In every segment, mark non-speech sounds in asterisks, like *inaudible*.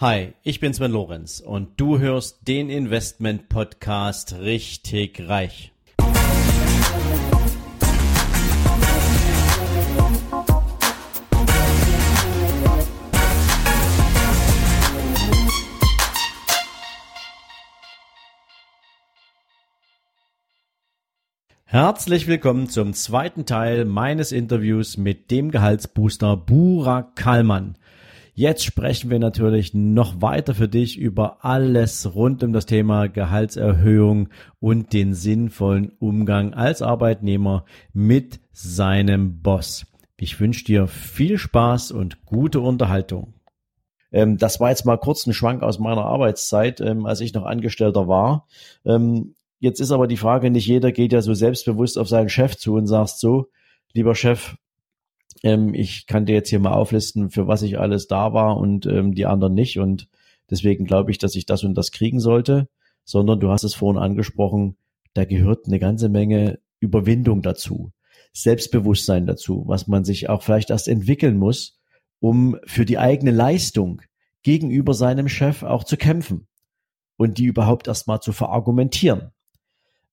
Hi, ich bin Sven Lorenz und du hörst den Investment Podcast richtig reich. Herzlich willkommen zum zweiten Teil meines Interviews mit dem Gehaltsbooster Burak Kalman. Jetzt sprechen wir natürlich noch weiter für dich über alles rund um das Thema Gehaltserhöhung und den sinnvollen Umgang als Arbeitnehmer mit seinem Boss. Ich wünsche dir viel Spaß und gute Unterhaltung. Ähm, das war jetzt mal kurz ein Schwank aus meiner Arbeitszeit, ähm, als ich noch Angestellter war. Ähm, jetzt ist aber die Frage, nicht jeder geht ja so selbstbewusst auf seinen Chef zu und sagt so, lieber Chef, ähm, ich kann dir jetzt hier mal auflisten, für was ich alles da war und ähm, die anderen nicht. Und deswegen glaube ich, dass ich das und das kriegen sollte. Sondern du hast es vorhin angesprochen, da gehört eine ganze Menge Überwindung dazu, Selbstbewusstsein dazu, was man sich auch vielleicht erst entwickeln muss, um für die eigene Leistung gegenüber seinem Chef auch zu kämpfen und die überhaupt erst mal zu verargumentieren.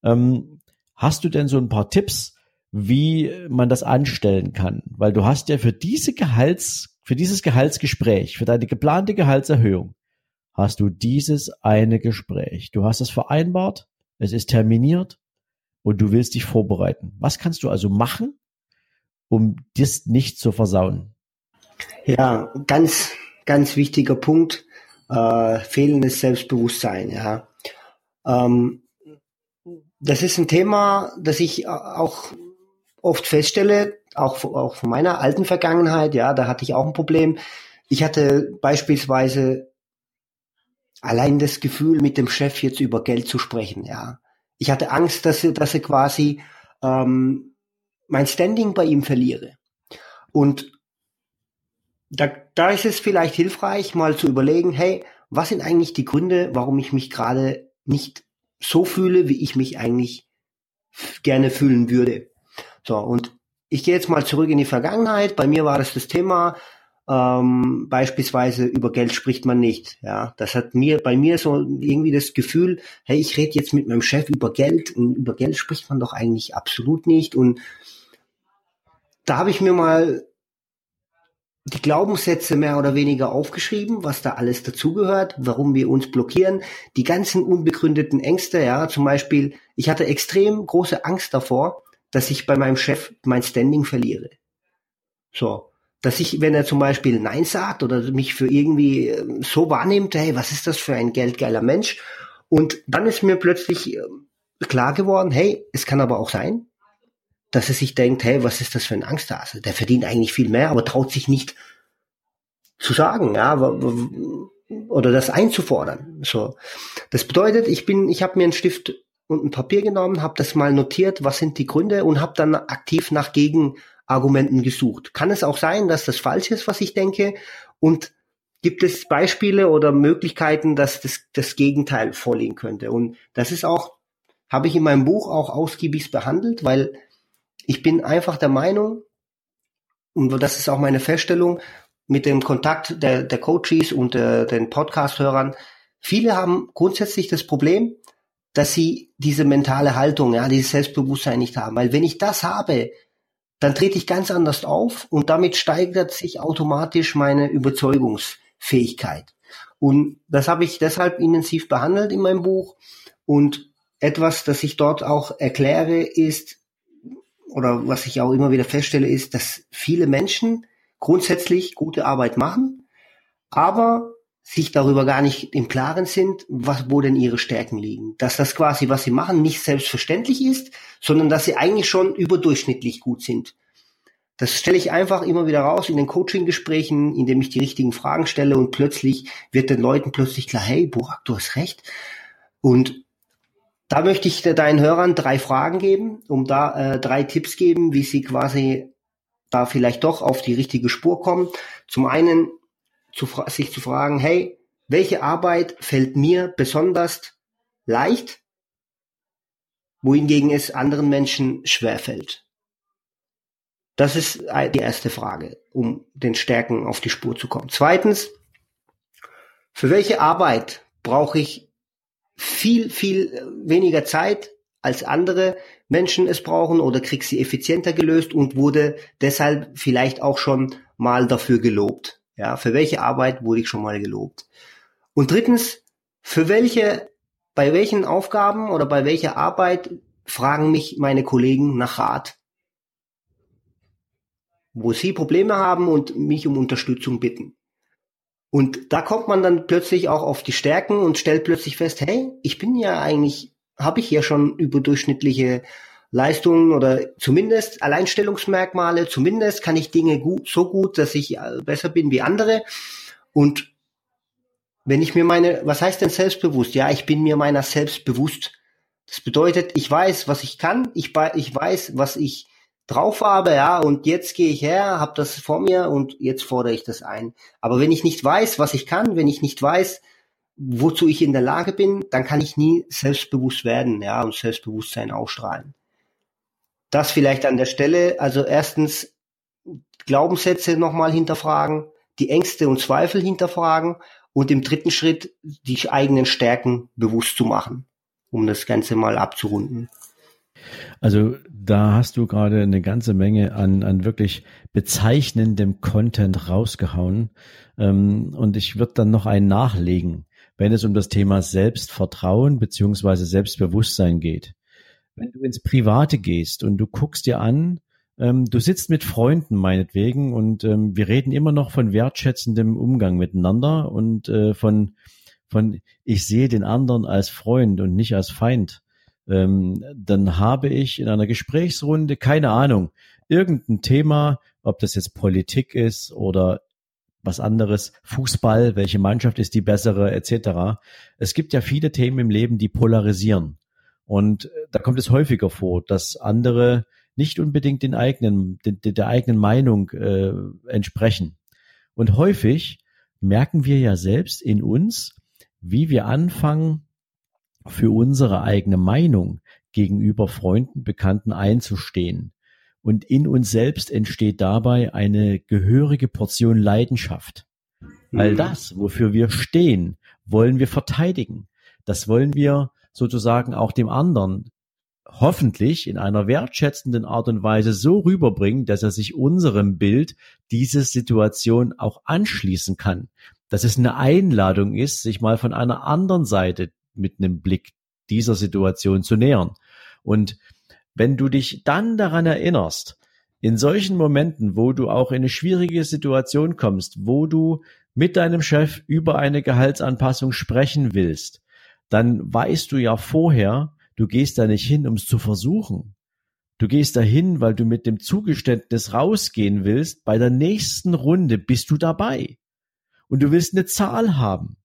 Ähm, hast du denn so ein paar Tipps, wie man das anstellen kann. Weil du hast ja für diese Gehalts, für dieses Gehaltsgespräch, für deine geplante Gehaltserhöhung, hast du dieses eine Gespräch. Du hast es vereinbart, es ist terminiert und du willst dich vorbereiten. Was kannst du also machen, um das nicht zu versauen? Ja, ganz, ganz wichtiger Punkt, äh, fehlendes Selbstbewusstsein, ja. Ähm, das ist ein Thema, das ich auch oft feststelle, auch, auch von meiner alten Vergangenheit, ja, da hatte ich auch ein Problem. Ich hatte beispielsweise allein das Gefühl, mit dem Chef jetzt über Geld zu sprechen, ja. Ich hatte Angst, dass er, dass er quasi ähm, mein Standing bei ihm verliere. Und da, da ist es vielleicht hilfreich, mal zu überlegen, hey, was sind eigentlich die Gründe, warum ich mich gerade nicht so fühle, wie ich mich eigentlich gerne fühlen würde. So, und ich gehe jetzt mal zurück in die Vergangenheit. Bei mir war das das Thema, ähm, beispielsweise über Geld spricht man nicht. Ja, das hat mir bei mir so irgendwie das Gefühl, hey, ich rede jetzt mit meinem Chef über Geld und über Geld spricht man doch eigentlich absolut nicht. Und da habe ich mir mal die Glaubenssätze mehr oder weniger aufgeschrieben, was da alles dazugehört, warum wir uns blockieren, die ganzen unbegründeten Ängste, ja, zum Beispiel, ich hatte extrem große Angst davor, dass ich bei meinem Chef mein Standing verliere. So. Dass ich, wenn er zum Beispiel Nein sagt oder mich für irgendwie ähm, so wahrnimmt, hey, was ist das für ein geldgeiler Mensch? Und dann ist mir plötzlich ähm, klar geworden, hey, es kann aber auch sein, dass er sich denkt, hey, was ist das für ein Angsthase? Der verdient eigentlich viel mehr, aber traut sich nicht zu sagen, ja, oder das einzufordern. So, das bedeutet, ich bin, ich habe mir einen Stift und ein Papier genommen, habe das mal notiert, was sind die Gründe und habe dann aktiv nach Gegenargumenten gesucht. Kann es auch sein, dass das falsch ist, was ich denke? Und gibt es Beispiele oder Möglichkeiten, dass das, das Gegenteil vorliegen könnte? Und das ist auch, habe ich in meinem Buch auch ausgiebig behandelt, weil ich bin einfach der Meinung, und das ist auch meine Feststellung, mit dem Kontakt der, der Coaches und äh, den Podcast-Hörern, viele haben grundsätzlich das Problem, dass sie diese mentale Haltung, ja, dieses Selbstbewusstsein nicht haben. Weil wenn ich das habe, dann trete ich ganz anders auf und damit steigert sich automatisch meine Überzeugungsfähigkeit. Und das habe ich deshalb intensiv behandelt in meinem Buch. Und etwas, das ich dort auch erkläre, ist, oder was ich auch immer wieder feststelle, ist, dass viele Menschen grundsätzlich gute Arbeit machen, aber sich darüber gar nicht im Klaren sind, was, wo denn ihre Stärken liegen. Dass das quasi, was sie machen, nicht selbstverständlich ist, sondern dass sie eigentlich schon überdurchschnittlich gut sind. Das stelle ich einfach immer wieder raus in den Coaching-Gesprächen, indem ich die richtigen Fragen stelle und plötzlich wird den Leuten plötzlich klar, hey, Burak, du hast recht. Und da möchte ich deinen Hörern drei Fragen geben, um da äh, drei Tipps geben, wie sie quasi da vielleicht doch auf die richtige Spur kommen. Zum einen zu, sich zu fragen, hey, welche Arbeit fällt mir besonders leicht, wohingegen es anderen Menschen schwerfällt? Das ist die erste Frage, um den Stärken auf die Spur zu kommen. Zweitens, für welche Arbeit brauche ich viel, viel weniger Zeit als andere Menschen es brauchen oder krieg sie effizienter gelöst und wurde deshalb vielleicht auch schon mal dafür gelobt. Ja, für welche Arbeit wurde ich schon mal gelobt? Und drittens, für welche, bei welchen Aufgaben oder bei welcher Arbeit fragen mich meine Kollegen nach Rat? Wo sie Probleme haben und mich um Unterstützung bitten. Und da kommt man dann plötzlich auch auf die Stärken und stellt plötzlich fest, hey, ich bin ja eigentlich, habe ich ja schon überdurchschnittliche Leistungen oder zumindest Alleinstellungsmerkmale, zumindest kann ich Dinge gut, so gut, dass ich äh, besser bin wie andere. Und wenn ich mir meine, was heißt denn selbstbewusst? Ja, ich bin mir meiner selbst bewusst. Das bedeutet, ich weiß, was ich kann, ich, ich weiß, was ich drauf habe, ja, und jetzt gehe ich her, habe das vor mir und jetzt fordere ich das ein. Aber wenn ich nicht weiß, was ich kann, wenn ich nicht weiß, wozu ich in der Lage bin, dann kann ich nie selbstbewusst werden, ja, und Selbstbewusstsein ausstrahlen. Das vielleicht an der Stelle, also erstens Glaubenssätze nochmal hinterfragen, die Ängste und Zweifel hinterfragen und im dritten Schritt die eigenen Stärken bewusst zu machen, um das Ganze mal abzurunden. Also da hast du gerade eine ganze Menge an, an wirklich bezeichnendem Content rausgehauen. Ähm, und ich würde dann noch einen nachlegen, wenn es um das Thema Selbstvertrauen beziehungsweise Selbstbewusstsein geht. Wenn du ins Private gehst und du guckst dir an, ähm, du sitzt mit Freunden meinetwegen und ähm, wir reden immer noch von wertschätzendem Umgang miteinander und äh, von, von ich sehe den anderen als Freund und nicht als Feind ähm, dann habe ich in einer Gesprächsrunde, keine Ahnung, irgendein Thema, ob das jetzt Politik ist oder was anderes, Fußball, welche Mannschaft ist die bessere, etc. Es gibt ja viele Themen im Leben, die polarisieren. Und äh, da kommt es häufiger vor, dass andere nicht unbedingt den eigenen, den, der eigenen Meinung äh, entsprechen. Und häufig merken wir ja selbst in uns, wie wir anfangen, für unsere eigene Meinung gegenüber Freunden, Bekannten einzustehen. Und in uns selbst entsteht dabei eine gehörige Portion Leidenschaft. All mhm. das, wofür wir stehen, wollen wir verteidigen. Das wollen wir sozusagen auch dem anderen hoffentlich in einer wertschätzenden Art und Weise so rüberbringen, dass er sich unserem Bild diese Situation auch anschließen kann. Dass es eine Einladung ist, sich mal von einer anderen Seite mit einem Blick dieser Situation zu nähern. Und wenn du dich dann daran erinnerst, in solchen Momenten, wo du auch in eine schwierige Situation kommst, wo du mit deinem Chef über eine Gehaltsanpassung sprechen willst, dann weißt du ja vorher, du gehst da nicht hin, um es zu versuchen. Du gehst dahin, weil du mit dem Zugeständnis rausgehen willst, bei der nächsten Runde bist du dabei. Und du willst eine Zahl haben.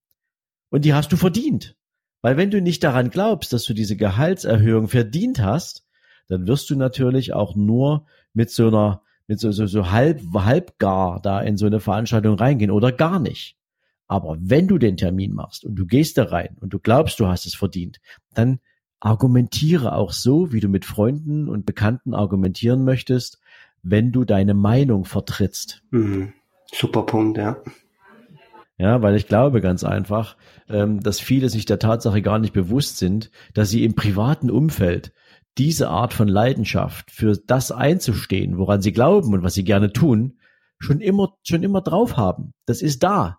Und die hast du verdient. Weil wenn du nicht daran glaubst, dass du diese Gehaltserhöhung verdient hast, dann wirst du natürlich auch nur mit so einer, mit so, so, so halb, halb gar da in so eine Veranstaltung reingehen oder gar nicht. Aber wenn du den Termin machst und du gehst da rein und du glaubst, du hast es verdient, dann argumentiere auch so, wie du mit Freunden und Bekannten argumentieren möchtest, wenn du deine Meinung vertrittst. Mhm. Super Punkt, ja. Ja, weil ich glaube ganz einfach, ähm, dass viele sich der Tatsache gar nicht bewusst sind, dass sie im privaten Umfeld diese Art von Leidenschaft für das einzustehen, woran sie glauben und was sie gerne tun, schon immer, schon immer drauf haben. Das ist da.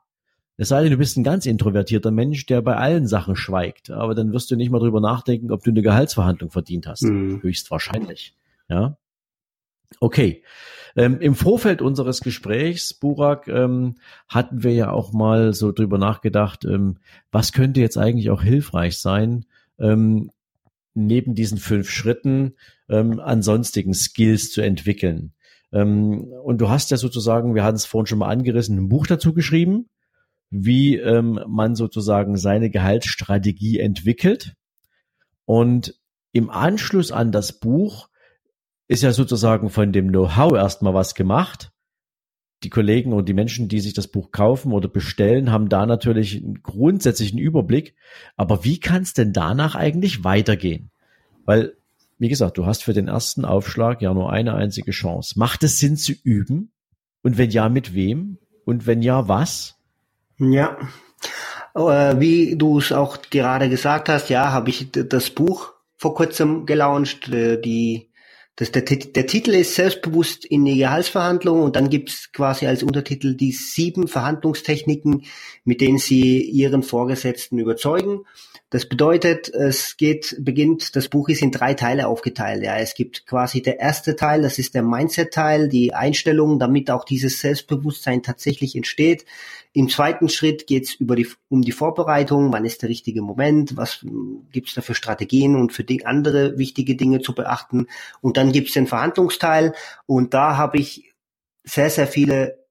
Es sei denn, du bist ein ganz introvertierter Mensch, der bei allen Sachen schweigt. Aber dann wirst du nicht mal drüber nachdenken, ob du eine Gehaltsverhandlung verdient hast. Mhm. Höchstwahrscheinlich. Ja. Okay. Ähm, Im Vorfeld unseres Gesprächs, Burak, ähm, hatten wir ja auch mal so drüber nachgedacht, ähm, was könnte jetzt eigentlich auch hilfreich sein, ähm, neben diesen fünf Schritten ähm, an sonstigen Skills zu entwickeln. Ähm, und du hast ja sozusagen, wir hatten es vorhin schon mal angerissen, ein Buch dazu geschrieben, wie ähm, man sozusagen seine Gehaltsstrategie entwickelt. Und im Anschluss an das Buch ist ja sozusagen von dem Know-how erstmal was gemacht. Die Kollegen und die Menschen, die sich das Buch kaufen oder bestellen, haben da natürlich einen grundsätzlichen Überblick. Aber wie kann es denn danach eigentlich weitergehen? Weil, wie gesagt, du hast für den ersten Aufschlag ja nur eine einzige Chance. Macht es Sinn zu üben? Und wenn ja, mit wem? Und wenn ja, was? Ja, äh, wie du es auch gerade gesagt hast, ja, habe ich das Buch vor kurzem gelauncht, äh, die das, der, der Titel ist Selbstbewusst in die Gehaltsverhandlung und dann gibt's quasi als Untertitel die sieben Verhandlungstechniken, mit denen Sie Ihren Vorgesetzten überzeugen. Das bedeutet, es geht, beginnt, das Buch ist in drei Teile aufgeteilt. Ja, es gibt quasi der erste Teil, das ist der Mindset-Teil, die Einstellung, damit auch dieses Selbstbewusstsein tatsächlich entsteht. Im zweiten Schritt geht es über die, um die Vorbereitung, wann ist der richtige Moment, was gibt es da für Strategien und für die andere wichtige Dinge zu beachten. Und dann gibt es den Verhandlungsteil und da habe ich sehr, sehr viele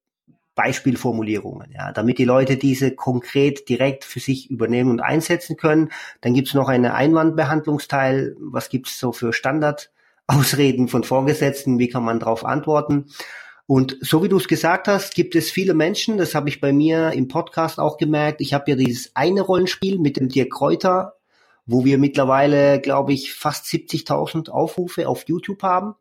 Beispielformulierungen, ja, damit die Leute diese konkret direkt für sich übernehmen und einsetzen können. Dann gibt es noch einen Einwandbehandlungsteil, was gibt es so für Standardausreden von Vorgesetzten, wie kann man darauf antworten. Und so wie du es gesagt hast, gibt es viele Menschen, das habe ich bei mir im Podcast auch gemerkt. Ich habe ja dieses eine Rollenspiel mit dem Dirk Kräuter, wo wir mittlerweile, glaube ich, fast 70.000 Aufrufe auf YouTube haben,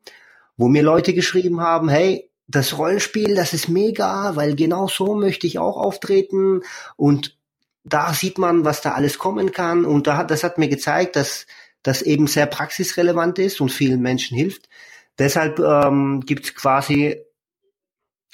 wo mir Leute geschrieben haben, hey, das Rollenspiel, das ist mega, weil genau so möchte ich auch auftreten und da sieht man, was da alles kommen kann und da, das hat mir gezeigt, dass das eben sehr praxisrelevant ist und vielen Menschen hilft. Deshalb ähm, gibt es quasi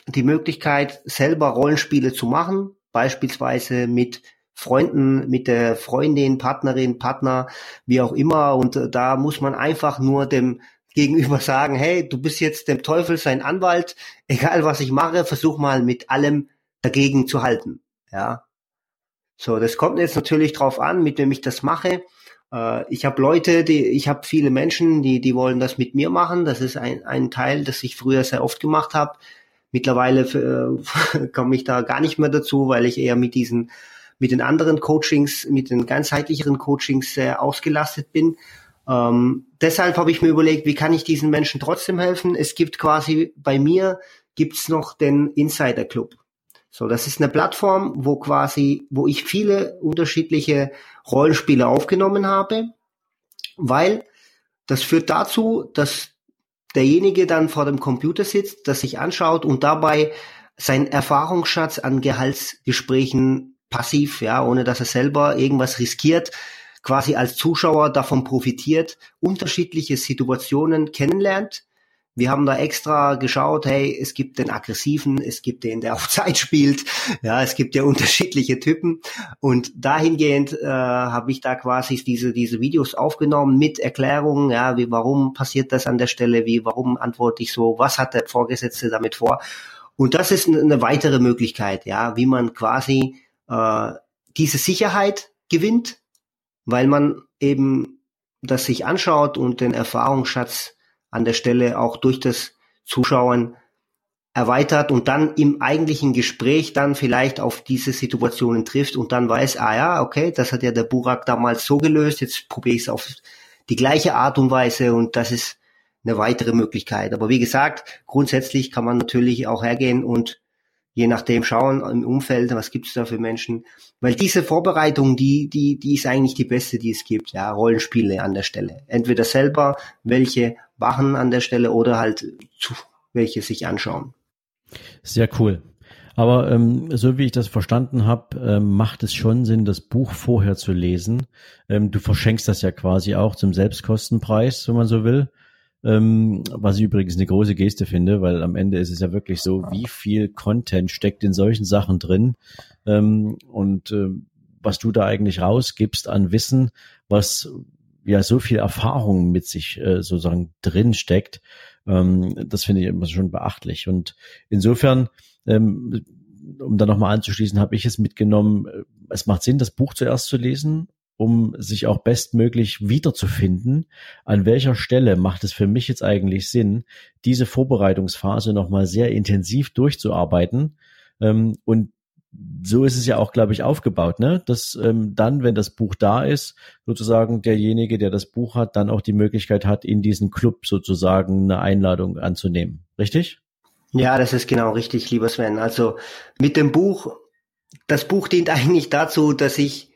die Möglichkeit, selber Rollenspiele zu machen, beispielsweise mit Freunden, mit der Freundin, Partnerin, Partner, wie auch immer. Und äh, da muss man einfach nur dem Gegenüber sagen, hey, du bist jetzt dem Teufel sein Anwalt, egal was ich mache, versuch mal mit allem dagegen zu halten. Ja. So, das kommt jetzt natürlich drauf an, mit wem ich das mache. Äh, ich habe Leute, die, ich habe viele Menschen, die, die wollen das mit mir machen. Das ist ein, ein Teil, das ich früher sehr oft gemacht habe. Mittlerweile äh, *laughs* komme ich da gar nicht mehr dazu, weil ich eher mit diesen, mit den anderen Coachings, mit den ganzheitlicheren Coachings sehr ausgelastet bin. Ähm, deshalb habe ich mir überlegt, wie kann ich diesen Menschen trotzdem helfen? Es gibt quasi bei mir gibt's noch den Insider Club. So, das ist eine Plattform, wo quasi, wo ich viele unterschiedliche Rollenspiele aufgenommen habe, weil das führt dazu, dass derjenige dann vor dem Computer sitzt, das sich anschaut und dabei sein Erfahrungsschatz an Gehaltsgesprächen passiv, ja, ohne dass er selber irgendwas riskiert, quasi als Zuschauer davon profitiert, unterschiedliche Situationen kennenlernt. Wir haben da extra geschaut, hey, es gibt den aggressiven, es gibt den, der auf *laughs* Zeit spielt, ja, es gibt ja unterschiedliche Typen. Und dahingehend äh, habe ich da quasi diese diese Videos aufgenommen mit Erklärungen, ja, wie warum passiert das an der Stelle, wie warum antworte ich so, was hat der Vorgesetzte damit vor? Und das ist eine weitere Möglichkeit, ja, wie man quasi äh, diese Sicherheit gewinnt, weil man eben das sich anschaut und den Erfahrungsschatz an der Stelle auch durch das Zuschauen erweitert und dann im eigentlichen Gespräch dann vielleicht auf diese Situationen trifft und dann weiß, ah ja, okay, das hat ja der Burak damals so gelöst, jetzt probiere ich es auf die gleiche Art und Weise und das ist eine weitere Möglichkeit. Aber wie gesagt, grundsätzlich kann man natürlich auch hergehen und je nachdem schauen im Umfeld, was gibt es da für Menschen. Weil diese Vorbereitung, die, die, die ist eigentlich die beste, die es gibt, ja, Rollenspiele an der Stelle. Entweder selber welche machen an der Stelle oder halt zu, welche sich anschauen. Sehr cool. Aber ähm, so wie ich das verstanden habe, ähm, macht es schon Sinn, das Buch vorher zu lesen. Ähm, du verschenkst das ja quasi auch zum Selbstkostenpreis, wenn man so will. Ähm, was ich übrigens eine große Geste finde, weil am Ende ist es ja wirklich so, wie viel Content steckt in solchen Sachen drin ähm, und äh, was du da eigentlich rausgibst an Wissen, was ja so viel Erfahrung mit sich äh, sozusagen drin steckt, ähm, das finde ich immer schon beachtlich. Und insofern, ähm, um da nochmal anzuschließen, habe ich es mitgenommen, äh, es macht Sinn, das Buch zuerst zu lesen um sich auch bestmöglich wiederzufinden. An welcher Stelle macht es für mich jetzt eigentlich Sinn, diese Vorbereitungsphase nochmal sehr intensiv durchzuarbeiten? Ähm, und so ist es ja auch, glaube ich, aufgebaut, ne? Dass ähm, dann, wenn das Buch da ist, sozusagen derjenige, der das Buch hat, dann auch die Möglichkeit hat, in diesen Club sozusagen eine Einladung anzunehmen. Richtig? Ja, das ist genau richtig, lieber Sven. Also mit dem Buch, das Buch dient *laughs* eigentlich dazu, dass ich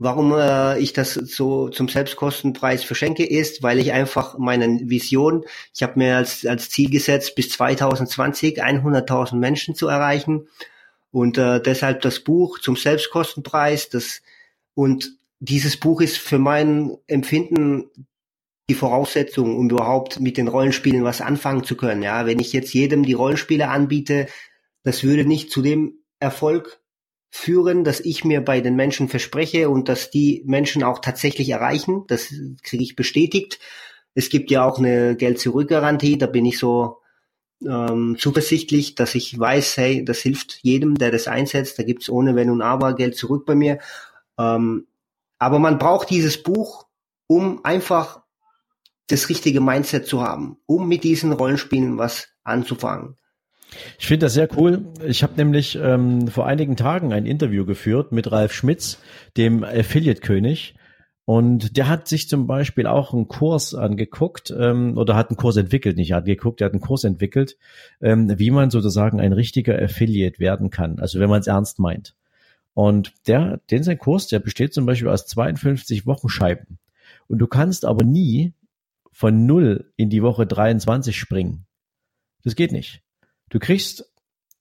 Warum äh, ich das so zum Selbstkostenpreis verschenke, ist, weil ich einfach meine Vision, ich habe mir als, als Ziel gesetzt, bis 2020 100.000 Menschen zu erreichen. Und äh, deshalb das Buch zum Selbstkostenpreis. Das, und dieses Buch ist für mein Empfinden die Voraussetzung, um überhaupt mit den Rollenspielen was anfangen zu können. Ja, wenn ich jetzt jedem die Rollenspiele anbiete, das würde nicht zu dem Erfolg führen, dass ich mir bei den Menschen verspreche und dass die Menschen auch tatsächlich erreichen. Das kriege ich bestätigt. Es gibt ja auch eine Geld-Zurück-Garantie. Da bin ich so ähm, zuversichtlich, dass ich weiß, hey, das hilft jedem, der das einsetzt. Da gibt's ohne Wenn und Aber Geld zurück bei mir. Ähm, aber man braucht dieses Buch, um einfach das richtige Mindset zu haben, um mit diesen Rollenspielen was anzufangen. Ich finde das sehr cool. Ich habe nämlich ähm, vor einigen Tagen ein Interview geführt mit Ralf Schmitz, dem Affiliate-König. Und der hat sich zum Beispiel auch einen Kurs angeguckt ähm, oder hat einen Kurs entwickelt, nicht angeguckt, der hat einen Kurs entwickelt, ähm, wie man sozusagen ein richtiger Affiliate werden kann, also wenn man es ernst meint. Und der, den sein Kurs, der besteht zum Beispiel aus 52 Wochenscheiben. Und du kannst aber nie von null in die Woche 23 springen. Das geht nicht. Du kriegst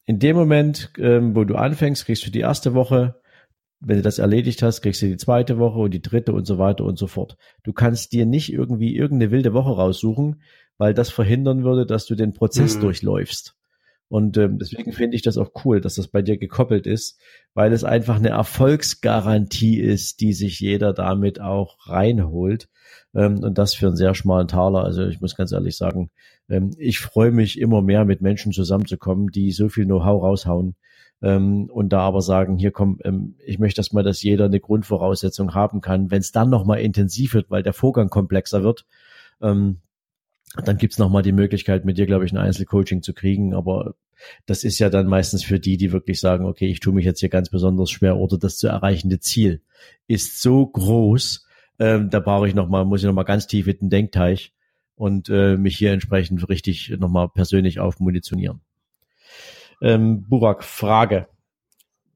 in dem Moment, ähm, wo du anfängst, kriegst du die erste Woche. Wenn du das erledigt hast, kriegst du die zweite Woche und die dritte und so weiter und so fort. Du kannst dir nicht irgendwie irgendeine wilde Woche raussuchen, weil das verhindern würde, dass du den Prozess mhm. durchläufst. Und ähm, deswegen finde ich das auch cool, dass das bei dir gekoppelt ist, weil es einfach eine Erfolgsgarantie ist, die sich jeder damit auch reinholt. Ähm, und das für einen sehr schmalen Taler. Also ich muss ganz ehrlich sagen, ähm, ich freue mich immer mehr mit Menschen zusammenzukommen, die so viel Know-how raushauen. Ähm, und da aber sagen, hier komm, ähm, ich möchte erstmal, dass jeder eine Grundvoraussetzung haben kann. Wenn es dann nochmal intensiv wird, weil der Vorgang komplexer wird, ähm, dann gibt's noch mal die Möglichkeit, mit dir, glaube ich, ein Einzelcoaching zu kriegen. Aber das ist ja dann meistens für die, die wirklich sagen, okay, ich tue mich jetzt hier ganz besonders schwer oder das zu erreichende Ziel ist so groß, ähm, da brauche ich noch mal, muss ich noch mal ganz tief in den Denkteich und äh, mich hier entsprechend richtig noch mal persönlich aufmunitionieren. Ähm, Burak, Frage.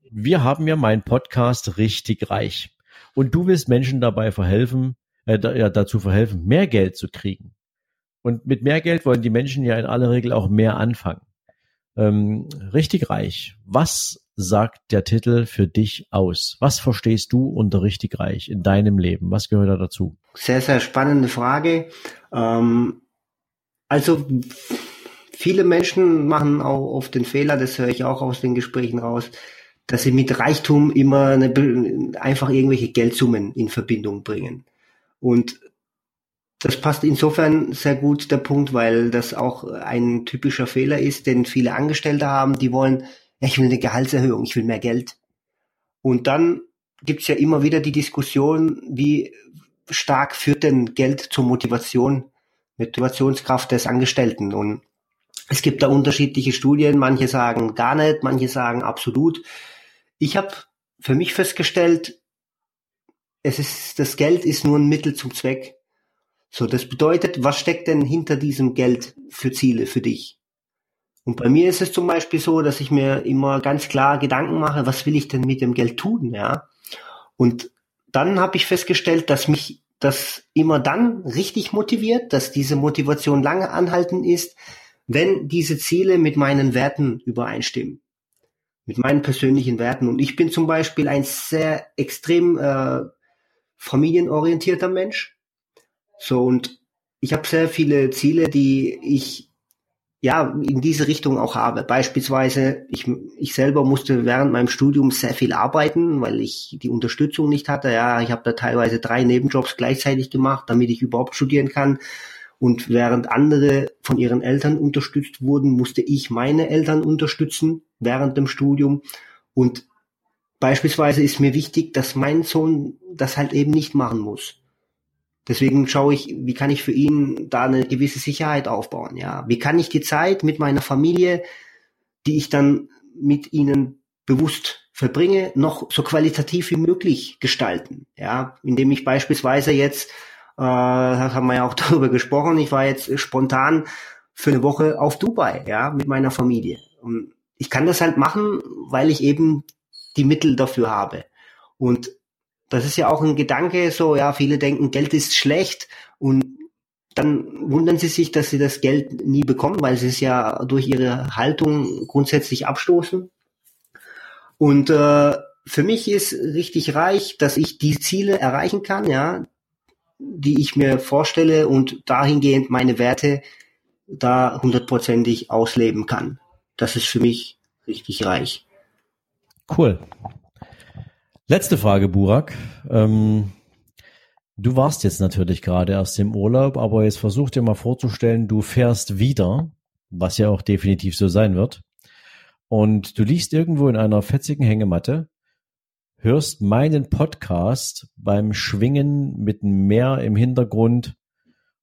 Wir haben ja meinen Podcast richtig reich und du willst Menschen dabei verhelfen, äh, da, ja, dazu verhelfen, mehr Geld zu kriegen. Und mit mehr Geld wollen die Menschen ja in aller Regel auch mehr anfangen. Ähm, richtig reich. Was sagt der Titel für dich aus? Was verstehst du unter richtig reich in deinem Leben? Was gehört da dazu? Sehr, sehr spannende Frage. Ähm, also viele Menschen machen auch oft den Fehler, das höre ich auch aus den Gesprächen raus, dass sie mit Reichtum immer eine, einfach irgendwelche Geldsummen in Verbindung bringen. Und das passt insofern sehr gut der Punkt, weil das auch ein typischer Fehler ist, den viele Angestellte haben. Die wollen, ich will eine Gehaltserhöhung, ich will mehr Geld. Und dann gibt's ja immer wieder die Diskussion, wie stark führt denn Geld zur Motivation, Motivationskraft des Angestellten. Und es gibt da unterschiedliche Studien. Manche sagen gar nicht, manche sagen absolut. Ich habe für mich festgestellt, es ist, das Geld ist nur ein Mittel zum Zweck. So, das bedeutet, was steckt denn hinter diesem Geld für Ziele für dich? Und bei mir ist es zum Beispiel so, dass ich mir immer ganz klar Gedanken mache, was will ich denn mit dem Geld tun, ja? Und dann habe ich festgestellt, dass mich das immer dann richtig motiviert, dass diese Motivation lange anhalten ist, wenn diese Ziele mit meinen Werten übereinstimmen, mit meinen persönlichen Werten. Und ich bin zum Beispiel ein sehr extrem äh, familienorientierter Mensch. So, und ich habe sehr viele Ziele, die ich ja in diese Richtung auch habe. Beispielsweise, ich, ich selber musste während meinem Studium sehr viel arbeiten, weil ich die Unterstützung nicht hatte. Ja, ich habe da teilweise drei Nebenjobs gleichzeitig gemacht, damit ich überhaupt studieren kann. Und während andere von ihren Eltern unterstützt wurden, musste ich meine Eltern unterstützen während dem Studium. Und beispielsweise ist mir wichtig, dass mein Sohn das halt eben nicht machen muss. Deswegen schaue ich, wie kann ich für ihn da eine gewisse Sicherheit aufbauen, ja? Wie kann ich die Zeit mit meiner Familie, die ich dann mit ihnen bewusst verbringe, noch so qualitativ wie möglich gestalten, ja? Indem ich beispielsweise jetzt, äh, haben wir ja auch *laughs* darüber gesprochen, ich war jetzt spontan für eine Woche auf Dubai, ja, mit meiner Familie. Und ich kann das halt machen, weil ich eben die Mittel dafür habe. Und das ist ja auch ein Gedanke, so, ja, viele denken, Geld ist schlecht und dann wundern sie sich, dass sie das Geld nie bekommen, weil sie es ja durch ihre Haltung grundsätzlich abstoßen. Und äh, für mich ist richtig reich, dass ich die Ziele erreichen kann, ja, die ich mir vorstelle und dahingehend meine Werte da hundertprozentig ausleben kann. Das ist für mich richtig reich. Cool. Letzte Frage, Burak. Ähm, du warst jetzt natürlich gerade erst im Urlaub, aber jetzt versuch dir mal vorzustellen, du fährst wieder, was ja auch definitiv so sein wird. Und du liegst irgendwo in einer fetzigen Hängematte hörst meinen Podcast beim Schwingen mit einem Meer im Hintergrund.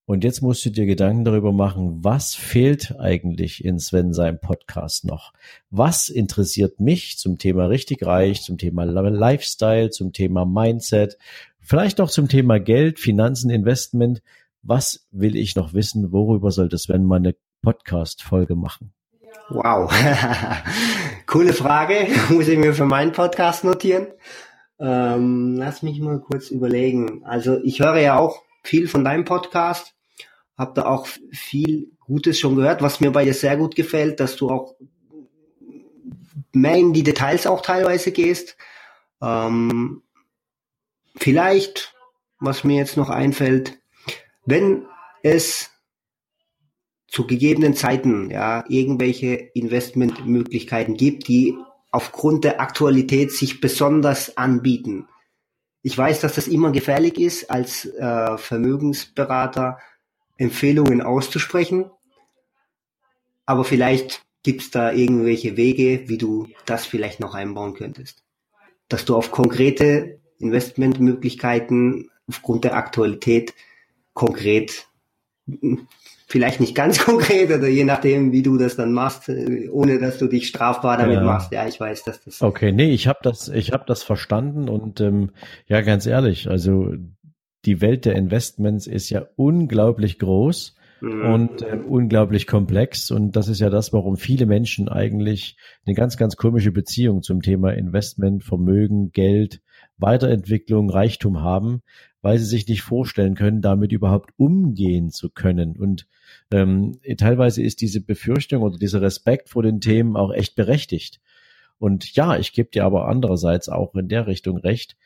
Und jetzt musst du dir Gedanken darüber machen, was fehlt eigentlich in Sven seinem Podcast noch? Was interessiert mich zum Thema richtig reich, zum Thema Lifestyle, zum Thema Mindset, vielleicht auch zum Thema Geld, Finanzen, Investment? Was will ich noch wissen? Worüber sollte Sven mal eine Podcast-Folge machen? Wow, *laughs* coole Frage. *laughs* Muss ich mir für meinen Podcast notieren. Ähm, lass mich mal kurz überlegen. Also ich höre ja auch viel von deinem Podcast, habe da auch viel Gutes schon gehört, was mir bei dir sehr gut gefällt, dass du auch mehr in die Details auch teilweise gehst. Ähm, vielleicht, was mir jetzt noch einfällt, wenn es zu gegebenen Zeiten ja irgendwelche Investmentmöglichkeiten gibt, die aufgrund der Aktualität sich besonders anbieten. Ich weiß, dass das immer gefährlich ist, als äh, Vermögensberater Empfehlungen auszusprechen, aber vielleicht gibt es da irgendwelche Wege, wie du das vielleicht noch einbauen könntest. Dass du auf konkrete Investmentmöglichkeiten aufgrund der Aktualität konkret vielleicht nicht ganz *laughs* konkret oder je nachdem, wie du das dann machst, ohne dass du dich strafbar damit ja. machst. Ja, ich weiß, dass das. Okay, nee, ich habe das, ich habe das verstanden und ähm, ja, ganz ehrlich, also die Welt der Investments ist ja unglaublich groß mhm. und äh, unglaublich komplex und das ist ja das, warum viele Menschen eigentlich eine ganz, ganz komische Beziehung zum Thema Investment, Vermögen, Geld, Weiterentwicklung, Reichtum haben, weil sie sich nicht vorstellen können, damit überhaupt umgehen zu können. Und ähm, teilweise ist diese Befürchtung oder dieser Respekt vor den Themen auch echt berechtigt. Und ja, ich gebe dir aber andererseits auch in der Richtung recht.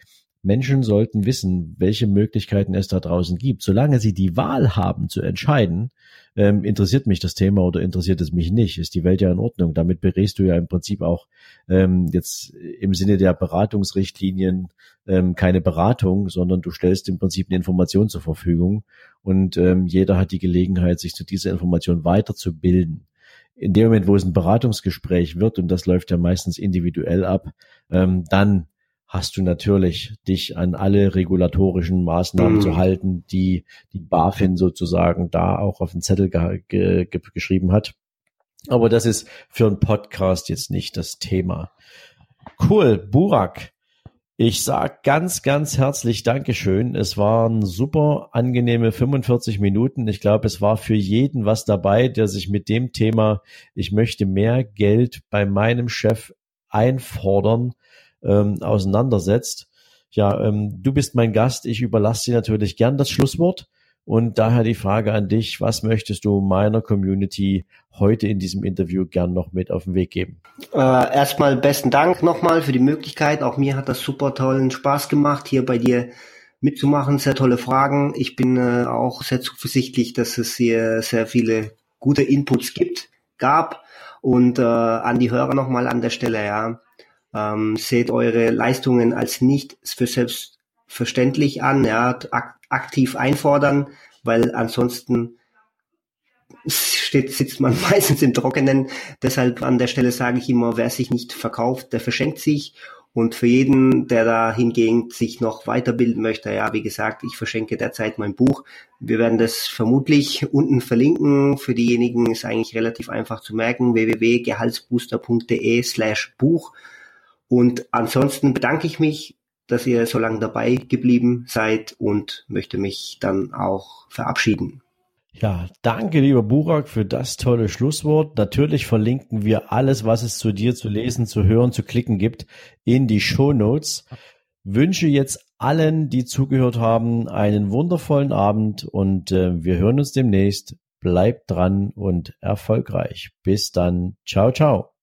Menschen sollten wissen, welche Möglichkeiten es da draußen gibt. Solange sie die Wahl haben zu entscheiden, ähm, interessiert mich das Thema oder interessiert es mich nicht, ist die Welt ja in Ordnung. Damit berätst du ja im Prinzip auch ähm, jetzt im Sinne der Beratungsrichtlinien ähm, keine Beratung, sondern du stellst im Prinzip eine Information zur Verfügung und ähm, jeder hat die Gelegenheit, sich zu dieser Information weiterzubilden. In dem Moment, wo es ein Beratungsgespräch wird, und das läuft ja meistens individuell ab, ähm, dann hast du natürlich dich an alle regulatorischen Maßnahmen mhm. zu halten, die die BaFin sozusagen da auch auf den Zettel ge ge geschrieben hat. Aber das ist für einen Podcast jetzt nicht das Thema. Cool, Burak. Ich sag ganz, ganz herzlich Dankeschön. Es waren super angenehme 45 Minuten. Ich glaube, es war für jeden was dabei, der sich mit dem Thema, ich möchte mehr Geld bei meinem Chef einfordern, ähm, auseinandersetzt. Ja, ähm, du bist mein Gast. Ich überlasse dir natürlich gern das Schlusswort. Und daher die Frage an dich, was möchtest du meiner Community heute in diesem Interview gern noch mit auf den Weg geben? Äh, erstmal besten Dank nochmal für die Möglichkeit. Auch mir hat das super tollen Spaß gemacht, hier bei dir mitzumachen. Sehr tolle Fragen. Ich bin äh, auch sehr zuversichtlich, dass es hier sehr viele gute Inputs gibt, gab. Und äh, an die Hörer nochmal an der Stelle, ja ähm, seht eure Leistungen als nicht für selbstverständlich an, ja, ak aktiv einfordern, weil ansonsten steht, sitzt man *laughs* meistens im Trockenen. Deshalb an der Stelle sage ich immer, wer sich nicht verkauft, der verschenkt sich. Und für jeden, der da hingegen sich noch weiterbilden möchte, ja, wie gesagt, ich verschenke derzeit mein Buch. Wir werden das vermutlich unten verlinken. Für diejenigen ist eigentlich relativ einfach zu merken, www.gehaltsbooster.de slash Buch. Und ansonsten bedanke ich mich, dass ihr so lange dabei geblieben seid und möchte mich dann auch verabschieden. Ja, danke, lieber Burak, für das tolle Schlusswort. Natürlich verlinken wir alles, was es zu dir zu lesen, zu hören, zu klicken gibt, in die Show Notes. Wünsche jetzt allen, die zugehört haben, einen wundervollen Abend und äh, wir hören uns demnächst. Bleibt dran und erfolgreich. Bis dann. Ciao, ciao.